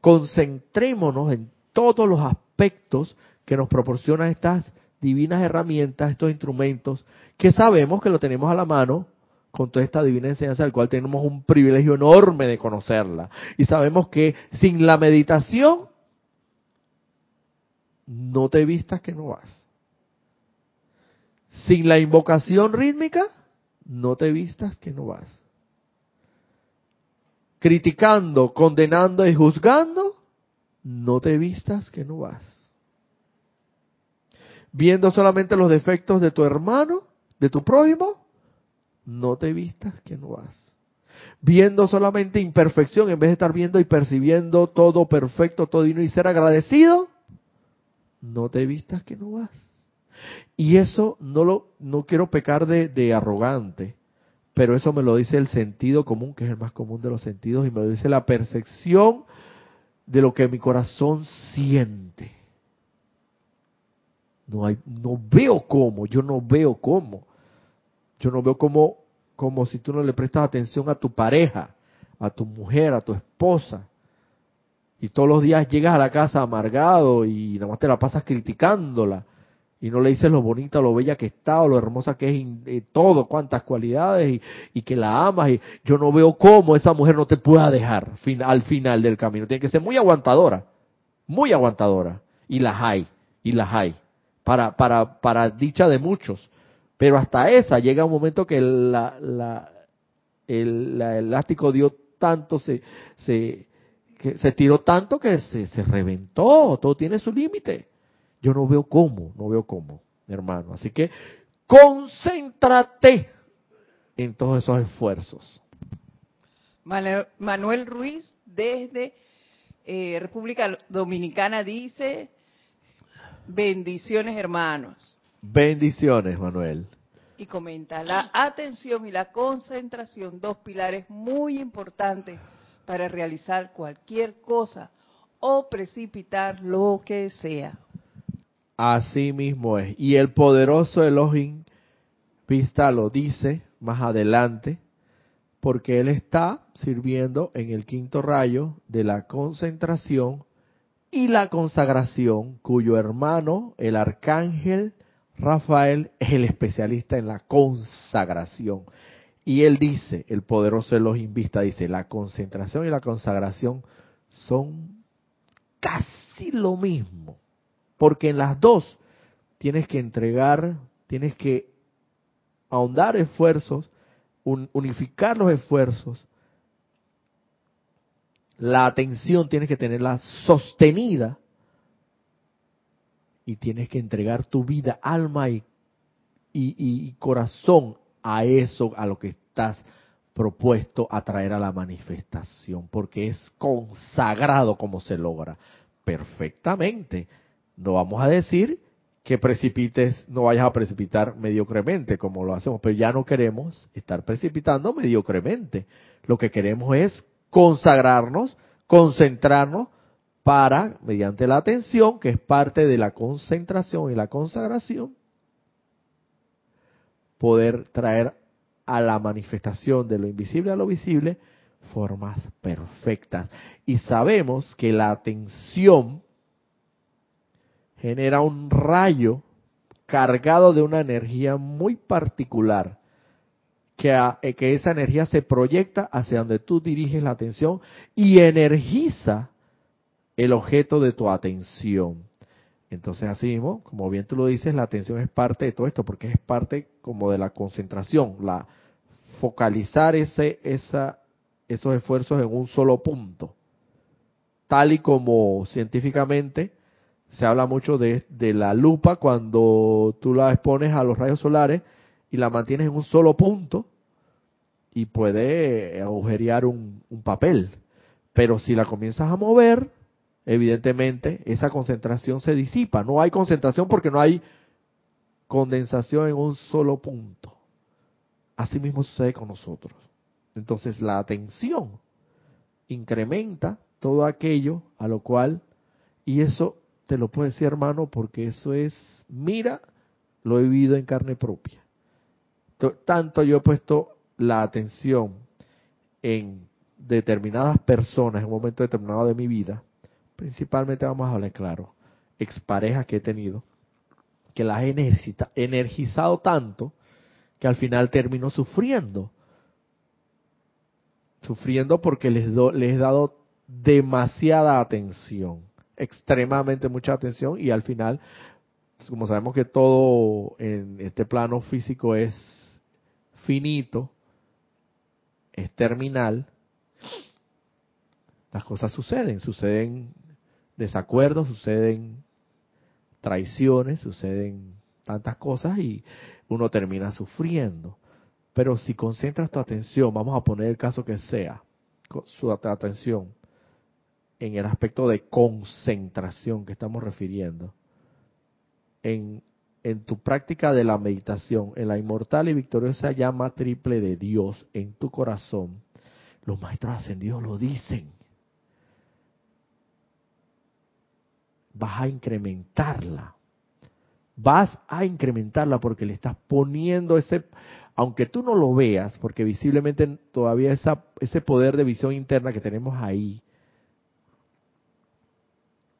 concentrémonos en todos los aspectos que nos proporcionan estas divinas herramientas, estos instrumentos, que sabemos que lo tenemos a la mano con toda esta divina enseñanza, del cual tenemos un privilegio enorme de conocerla. Y sabemos que sin la meditación, no te vistas que no vas. Sin la invocación rítmica, no te vistas que no vas. Criticando, condenando y juzgando, no te vistas que no vas. Viendo solamente los defectos de tu hermano, de tu prójimo, no te vistas que no vas. Viendo solamente imperfección en vez de estar viendo y percibiendo todo perfecto, todo divino y ser agradecido, no te vistas que no vas. Y eso no lo no quiero pecar de, de arrogante, pero eso me lo dice el sentido común, que es el más común de los sentidos, y me lo dice la percepción de lo que mi corazón siente. No hay, no veo cómo, yo no veo cómo. Yo no veo cómo, como si tú no le prestas atención a tu pareja, a tu mujer, a tu esposa, y todos los días llegas a la casa amargado y nada más te la pasas criticándola y no le dices lo bonita, lo bella que está o lo hermosa que es eh, todo, cuántas cualidades y, y, que la amas y yo no veo cómo esa mujer no te pueda dejar al final del camino. Tiene que ser muy aguantadora, muy aguantadora y las hay, y las hay, para, para, para dicha de muchos. Pero hasta esa llega un momento que la, el, elástico dio tanto, se, se, se tiró tanto que se, se reventó, todo tiene su límite. Yo no veo cómo, no veo cómo, hermano. Así que concéntrate en todos esos esfuerzos. Manuel Ruiz desde eh, República Dominicana dice, bendiciones hermanos. Bendiciones, Manuel. Y comenta, la atención y la concentración, dos pilares muy importantes para realizar cualquier cosa o precipitar lo que sea. Así mismo es. Y el poderoso Elohim Vista lo dice más adelante, porque él está sirviendo en el quinto rayo de la concentración y la consagración, cuyo hermano, el arcángel Rafael, es el especialista en la consagración. Y él dice, el poderoso Elohim Vista dice, la concentración y la consagración son casi lo mismo. Porque en las dos tienes que entregar, tienes que ahondar esfuerzos, unificar los esfuerzos. La atención tienes que tenerla sostenida y tienes que entregar tu vida, alma y, y corazón a eso, a lo que estás propuesto a traer a la manifestación, porque es consagrado como se logra perfectamente. No vamos a decir que precipites, no vayas a precipitar mediocremente como lo hacemos, pero ya no queremos estar precipitando mediocremente. Lo que queremos es consagrarnos, concentrarnos para, mediante la atención, que es parte de la concentración y la consagración, poder traer a la manifestación de lo invisible a lo visible formas perfectas. Y sabemos que la atención genera un rayo cargado de una energía muy particular, que, eh, que esa energía se proyecta hacia donde tú diriges la atención y energiza el objeto de tu atención. Entonces, así mismo, como bien tú lo dices, la atención es parte de todo esto, porque es parte como de la concentración, la focalizar ese, esa, esos esfuerzos en un solo punto. Tal y como científicamente se habla mucho de, de la lupa cuando tú la expones a los rayos solares y la mantienes en un solo punto y puede agujerear un, papel. Pero si la comienzas a mover, evidentemente esa concentración se disipa. No hay concentración porque no hay condensación en un solo punto. Así mismo sucede con nosotros. Entonces la atención incrementa todo aquello a lo cual, y eso te lo puedo decir hermano, porque eso es, mira, lo he vivido en carne propia. Tanto yo he puesto la atención en determinadas personas en un momento determinado de mi vida, principalmente vamos a hablar claro, exparejas que he tenido, que las he energizado tanto que al final termino sufriendo. Sufriendo porque les, les he dado demasiada atención, extremadamente mucha atención y al final, como sabemos que todo en este plano físico es finito, es terminal, las cosas suceden, suceden desacuerdos, suceden traiciones, suceden tantas cosas y uno termina sufriendo. Pero si concentras tu atención, vamos a poner el caso que sea, su atención en el aspecto de concentración que estamos refiriendo, en, tu práctica de la meditación, en la inmortal y victoriosa llama triple de Dios en tu corazón, los maestros ascendidos lo dicen. Vas a incrementarla. Vas a incrementarla porque le estás poniendo ese, aunque tú no lo veas, porque visiblemente todavía esa, ese poder de visión interna que tenemos ahí,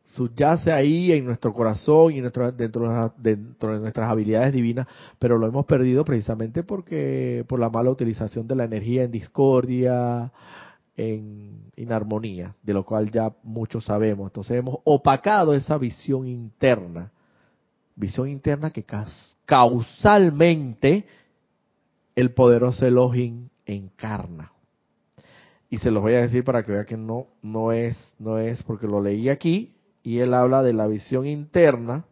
subyace ahí en nuestro corazón y dentro, dentro de nuestras habilidades divinas, pero lo hemos perdido precisamente porque por la mala utilización de la energía en discordia, en inarmonía, de lo cual ya muchos sabemos. Entonces hemos opacado esa visión interna, visión interna que causalmente el poderoso Elohim encarna. Y se los voy a decir para que vean que no no es no es porque lo leí aquí, y él habla de la visión interna.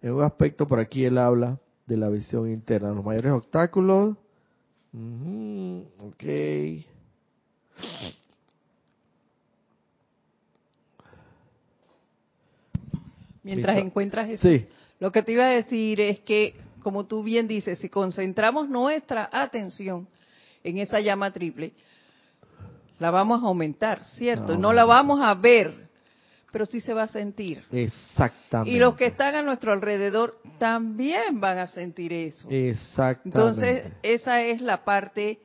en un aspecto por aquí él habla de la visión interna, los mayores obstáculos. ok. Mientras encuentras eso, lo que te iba a decir es que, como tú bien dices, si concentramos nuestra atención en esa llama triple, la vamos a aumentar, ¿cierto? No, la vamos a ver, pero sí se va a sentir. Exactamente. Y los que están a nuestro alrededor también van a sentir eso. Exactamente. Entonces, esa es la parte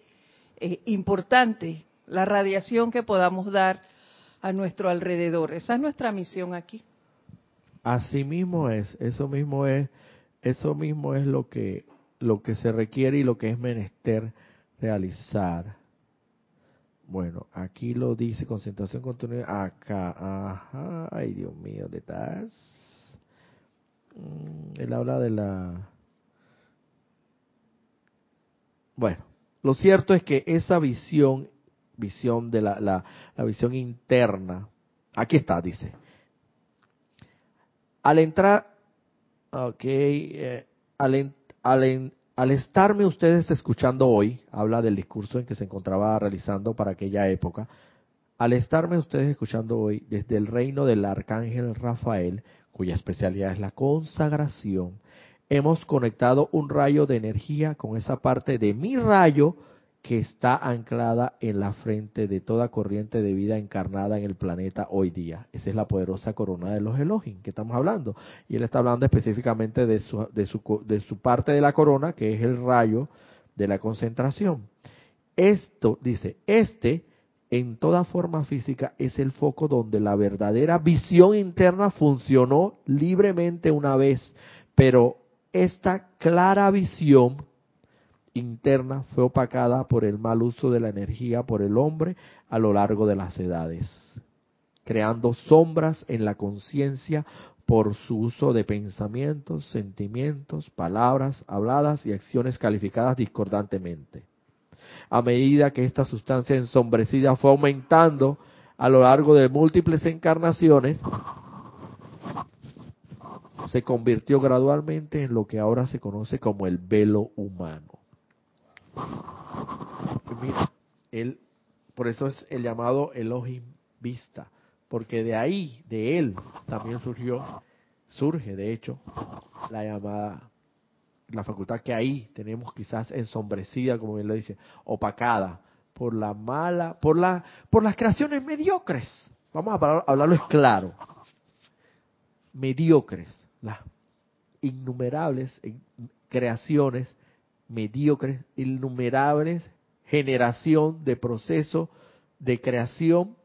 eh, importante, la radiación que podamos dar a nuestro alrededor. Esa es nuestra misión aquí. Así mismo es, eso mismo es, eso mismo es lo que, lo que se requiere y lo que es menester realizar. Bueno, aquí lo dice concentración continua. Acá, ajá, ay Dios mío, ¿dónde estás? Mm, él habla de la... Bueno, lo cierto es que esa visión, visión de la, la, visión interna, aquí está, dice. Al entrar, ok, eh, al, al, al estarme ustedes escuchando hoy, habla del discurso en que se encontraba realizando para aquella época, al estarme ustedes escuchando hoy desde el reino del arcángel Rafael, cuya especialidad es la consagración, hemos conectado un rayo de energía con esa parte de mi rayo que está anclada en la frente de toda corriente de vida encarnada en el planeta hoy día. Esa es la poderosa corona de los Elohim que estamos hablando. Y él está hablando específicamente de su, de su, de su parte de la corona, que es el rayo de la concentración. Esto, dice, este en toda forma física es el foco donde la verdadera visión interna funcionó libremente una vez, pero esta clara visión interna fue opacada por el mal uso de la energía por el hombre a lo largo de las edades, creando sombras en la conciencia por su uso de pensamientos, sentimientos, palabras habladas y acciones calificadas discordantemente. A medida que esta sustancia ensombrecida fue aumentando a lo largo de múltiples encarnaciones, se convirtió gradualmente en lo que ahora se conoce como el velo humano. Mira, él, por eso es el llamado Elohim Vista, porque de ahí, de él, también surgió, surge de hecho, la llamada, la facultad que ahí tenemos quizás ensombrecida, como él lo dice, opacada por la mala, por la, por las creaciones mediocres. Vamos a hablarlo claro. Mediocres, las innumerables creaciones mediocres, innumerables generación de procesos de creación,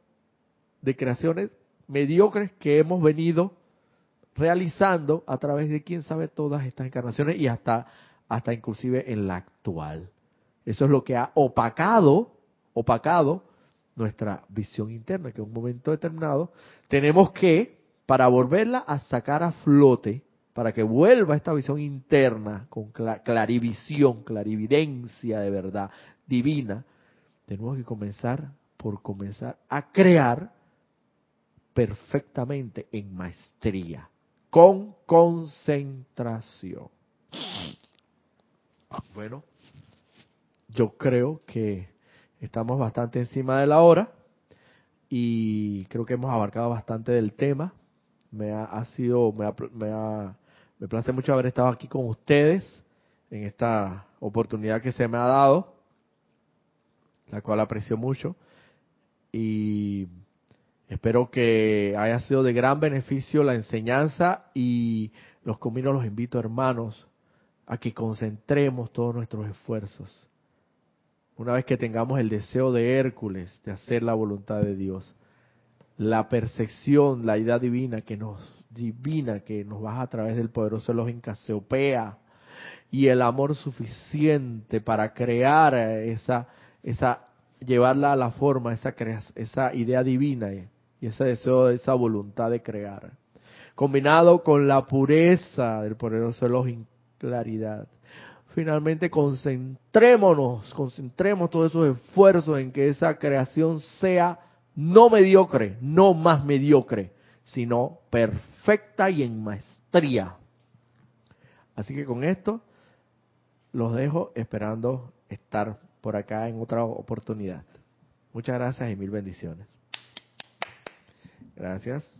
de creaciones mediocres que hemos venido realizando a través de quién sabe todas estas encarnaciones y hasta, hasta inclusive en la actual. Eso es lo que ha opacado, opacado nuestra visión interna, que en un momento determinado tenemos que, para volverla a sacar a flote, para que vuelva esta visión interna con clarivisión, clarividencia de verdad divina, tenemos que comenzar por comenzar a crear perfectamente en maestría, con concentración. Bueno, yo creo que estamos bastante encima de la hora y creo que hemos abarcado bastante del tema. Me ha, sido, me, me, me place mucho haber estado aquí con ustedes en esta oportunidad que se me ha dado, la cual aprecio mucho y Espero que haya sido de gran beneficio la enseñanza y los cominos los invito, hermanos, a que concentremos todos nuestros esfuerzos. Una vez que tengamos el deseo de Hércules de hacer la voluntad de Dios, la percepción, la idea divina que nos divina que nos baja a través del poderoso Elohim Caseopea y el amor suficiente para crear esa esa llevarla a la forma esa esa idea divina y ese deseo, esa voluntad de crear, combinado con la pureza del poderoso Elohim, claridad. Finalmente concentrémonos, concentremos todos esos esfuerzos en que esa creación sea no mediocre, no más mediocre, sino perfecta y en maestría. Así que con esto los dejo esperando estar por acá en otra oportunidad. Muchas gracias y mil bendiciones. Gracias.